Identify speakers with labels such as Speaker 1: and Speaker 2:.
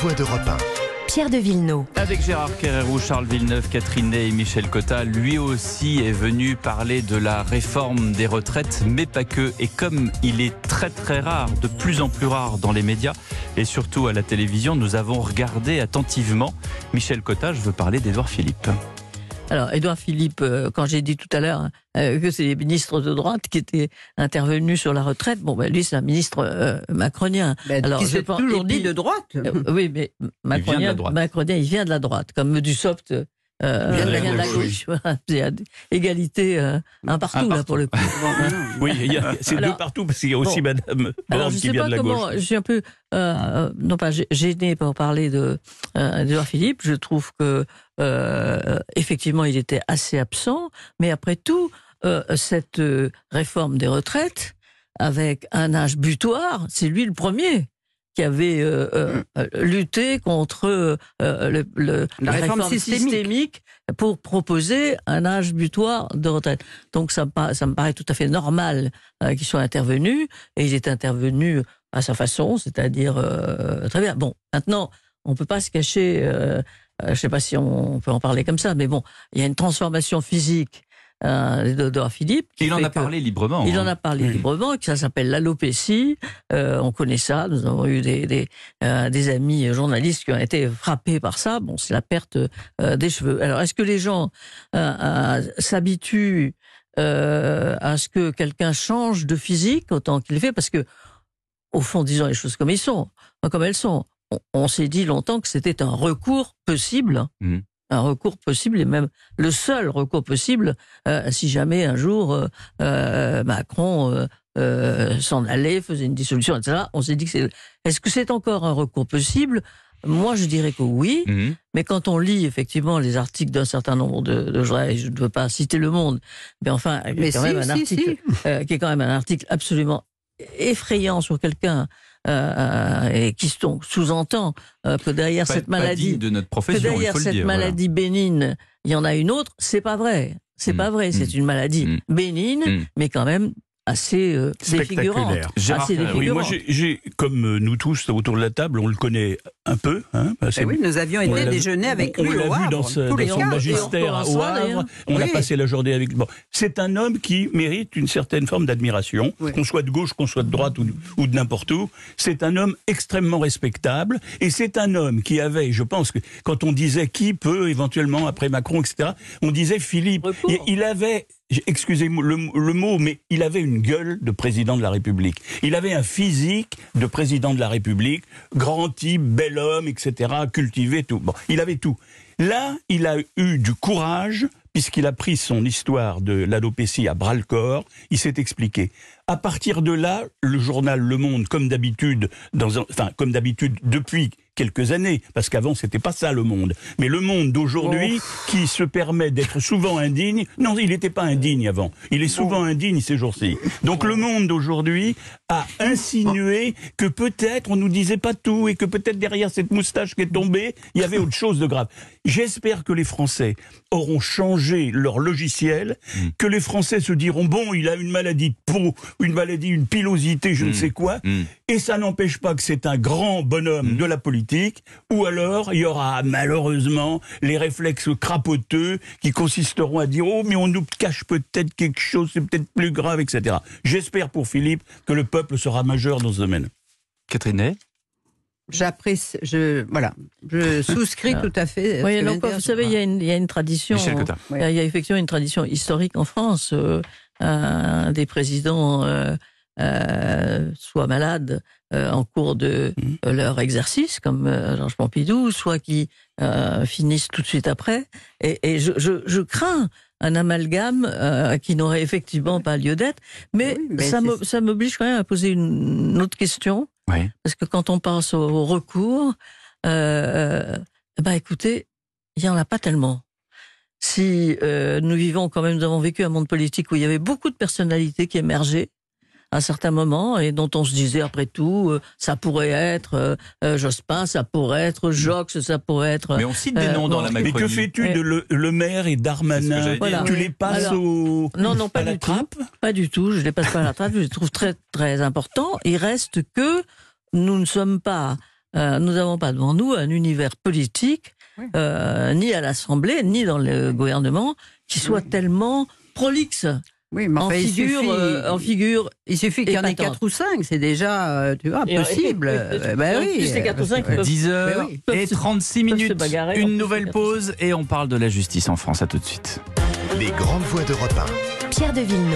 Speaker 1: voix d'Europe 1.
Speaker 2: Pierre de Villeneuve.
Speaker 3: Avec Gérard Kerrerou, Charles Villeneuve, Catherine Ney et Michel Cotta, lui aussi est venu parler de la réforme des retraites, mais pas que. Et comme il est très très rare, de plus en plus rare dans les médias et surtout à la télévision, nous avons regardé attentivement. Michel Cotta, je veux parler d'Edouard Philippe.
Speaker 4: Alors, Édouard Philippe, euh, quand j'ai dit tout à l'heure euh, que c'est les ministres de droite qui étaient intervenus sur la retraite, bon, ben, lui, c'est un ministre euh, macronien.
Speaker 5: Ben,
Speaker 4: Alors,
Speaker 5: qui
Speaker 4: je pense-
Speaker 5: toujours
Speaker 4: puis-
Speaker 5: dit de droite.
Speaker 4: Euh, oui, mais macronien,
Speaker 3: de la droite.
Speaker 4: macronien, il vient de la droite, comme Dussopt. Euh,
Speaker 3: Il de la
Speaker 4: vient de la
Speaker 3: gauche,
Speaker 4: gauche. Voilà, c'est à- égalité euh, un partout,
Speaker 3: Un
Speaker 4: là,
Speaker 3: partout.
Speaker 4: pour le coup.
Speaker 6: Oui, il y a- c'est deux partout parce qu'il y a aussi
Speaker 4: Bon.
Speaker 6: Madame
Speaker 4: Alors,
Speaker 6: Borne
Speaker 4: je
Speaker 6: qui
Speaker 4: sais
Speaker 6: vient
Speaker 4: pas
Speaker 6: de la
Speaker 4: comment.
Speaker 6: gauche.
Speaker 4: Je suis un peu, euh, non pas gê- gêné pour parler de euh, d'Edouard Philippe. Je trouve que euh, effectivement, il était assez absent. Mais après tout, euh, cette euh, réforme des retraites avec un âge butoir, c'est lui le premier qui avait euh, euh, euh, lutté contre euh, le, le-
Speaker 5: La réforme systémique.
Speaker 4: systémique pour proposer un âge butoir de retraite. Donc ça, me pa- ça me paraît tout à fait normal euh, qu'il soit intervenu, et il est intervenu à sa façon, c'est-à-dire euh, très bien. Bon, maintenant, on peut pas se cacher, euh, euh, je sais pas si on, peut en parler comme ça, mais bon, il y a une transformation physique euh, d'Edouard Philippe. qui
Speaker 3: Il en a
Speaker 4: que-
Speaker 3: parlé librement.
Speaker 4: il
Speaker 3: hein.
Speaker 4: en a parlé
Speaker 6: Oui.
Speaker 4: librement, que ça s'appelle l'alopécie. Euh, on connaît ça. Nous avons eu des, des, euh, des amis journalistes qui ont été frappés par ça. Bon, c'est la perte euh, des cheveux. Alors, est-ce que les gens euh, euh, s'habituent euh, à ce que quelqu'un change de physique autant qu'il le fait? Parce que, au fond, disons les choses comme ils sont, comme elles sont. On, on s'est dit longtemps que c'était un recours possible.
Speaker 3: Mhm.
Speaker 4: Un recours possible et même le seul recours possible euh, si jamais un jour euh, euh, Macron euh, euh, s'en allait, faisait une dissolution, etc. On s'est dit que c'est. Est-ce que c'est encore un recours possible? Moi, je dirais que oui.
Speaker 3: Mhm.
Speaker 4: Mais quand on lit effectivement les articles d'un certain nombre de, de je ne veux pas citer Le Monde, mais enfin, il y a
Speaker 5: Mais
Speaker 4: quand
Speaker 5: si,
Speaker 4: même un
Speaker 5: si,
Speaker 4: article euh, qui est quand même un article absolument effrayant sur quelqu'un euh, et qui donc sous-entend euh, que derrière
Speaker 3: Pas-
Speaker 4: cette maladie,
Speaker 3: de notre
Speaker 4: que derrière cette
Speaker 3: dire. voilà.
Speaker 4: maladie bénigne, il y en a une autre, c'est pas vrai. C'est
Speaker 3: Mm.
Speaker 4: pas vrai, c'est
Speaker 3: Mm.
Speaker 4: une maladie
Speaker 3: Mm.
Speaker 4: bénigne, mais quand même assez euh, défigurante. Assez
Speaker 3: Ferrari.
Speaker 6: Oui, moi,
Speaker 4: défigurante.
Speaker 6: j'ai- comme euh, nous tous autour de la table, on le connaît un peu. Hein, que
Speaker 5: oui, nous avions
Speaker 6: on
Speaker 5: été
Speaker 6: l'a
Speaker 5: déjeuner avec
Speaker 6: on
Speaker 5: lui
Speaker 6: l'a
Speaker 5: au
Speaker 6: vu dans, ce- son magistère
Speaker 4: on
Speaker 6: au Havre.
Speaker 4: d'ailleurs.
Speaker 6: On a
Speaker 5: Oui.
Speaker 6: passé la journée avec. Bon, c'est un homme qui mérite une certaine forme d'admiration,
Speaker 5: Oui.
Speaker 6: qu'on soit de gauche, qu'on soit de droite ou, de- ou de n'importe où. C'est un homme extrêmement respectable et c'est un homme qui avait, je pense que quand on disait qui peut éventuellement après Macron, etc., on disait Philippe. Et il avait excusez-moi le, mot, mais il avait une gueule de président de la République. Il avait un physique de président de la République, grand type, bel homme, etc., cultivé, tout. Bon, il avait tout. Là, il a eu du courage, puisqu'il a pris son histoire de l'alopécie à bras-le-corps, il s'est expliqué. À partir de là, le journal Le Monde, comme d'habitude, enfin, comme d'habitude depuis quelques années, parce qu'avant c'était pas ça le monde. Mais le monde d'aujourd'hui, qui se permet d'être souvent indigne, non, il n'était pas indigne avant. Il est souvent indigne ces jours-ci. Donc le monde d'aujourd'hui a insinué que peut-être on nous disait pas tout et que peut-être derrière cette moustache qui est tombée, il y avait autre chose de grave. J'espère que les Français auront changé leur logiciel, que les Français se diront bon, il a une maladie de peau, une maladie, une pilosité, je ne sais quoi,
Speaker 3: Mm.
Speaker 6: et ça n'empêche pas que c'est un grand bonhomme de la politique, ou alors il y aura malheureusement les réflexes crapoteux qui consisteront à dire oh mais on nous cache peut-être quelque chose, c'est peut-être plus grave, etc. J'espère pour Philippe que le peuple sera majeur dans ce domaine.
Speaker 3: Catherine
Speaker 5: J'apprécie, je, voilà, je souscris tout à fait. à ce
Speaker 4: Oui, vous savez, il y, a une, il y a une tradition. Il y a- il y a effectivement une tradition historique en France. euh, un des présidents euh, euh, soit malade euh, en cours de
Speaker 6: Mhm.
Speaker 4: euh, leur exercice, comme euh, Georges Pompidou, soit qui euh, finissent tout de suite après. Et, et je, je, je crains un amalgame euh, qui n'aurait effectivement pas lieu d'être. Mais,
Speaker 5: Oui, mais
Speaker 4: ça m'oblige quand même à poser une, une autre question.
Speaker 3: Oui.
Speaker 4: Parce que quand on pense au, au recours, euh, bah écoutez, il n'y en a pas tellement. Si euh, nous vivons quand même, nous avons vécu un monde politique où il y avait beaucoup de personnalités qui émergeaient à un certain moment et dont on se disait après tout, euh, ça pourrait être euh, euh, Jospin, ça pourrait être Jox, ça pourrait être.
Speaker 3: Mais on cite des
Speaker 4: Euh,
Speaker 3: noms dans la
Speaker 4: mais
Speaker 6: Mais
Speaker 3: Macronie.
Speaker 6: que fais-tu de le, Le Maire et Darmanin
Speaker 4: Voilà.
Speaker 6: Tu les passes
Speaker 4: Alors,
Speaker 6: au,
Speaker 4: Non, non, pas
Speaker 6: à la
Speaker 4: du tout.
Speaker 6: trappe
Speaker 4: Pas du tout, je ne les passe pas à la trappe, je les trouve très très importants. Il reste que nous ne sommes pas euh, nous n'avons pas devant nous un univers politique,
Speaker 5: Oui.
Speaker 4: euh, ni à l'Assemblée, ni dans le gouvernement, qui soit tellement prolixe
Speaker 5: Oui, mais
Speaker 4: en,
Speaker 5: enfin,
Speaker 4: figure,
Speaker 5: suffit,
Speaker 4: euh, en figure.
Speaker 5: il suffit qu'il y en ait
Speaker 4: épatante.
Speaker 5: quatre ou cinq, c'est déjà, euh, tu vois,
Speaker 4: Et-
Speaker 5: possible.
Speaker 4: et- et-
Speaker 5: Euh, ben
Speaker 4: en
Speaker 5: oui.
Speaker 4: plus, les quatre ou cinq peuvent-
Speaker 3: 10h
Speaker 5: Mais oui.
Speaker 3: et 36
Speaker 4: peuvent se
Speaker 3: minutes.
Speaker 4: bagarrer,
Speaker 3: Une nouvelle pause et on parle de la justice en France. À tout de suite.
Speaker 1: Les grandes voix d'Europe 1.
Speaker 2: Pierre de Villeneuve.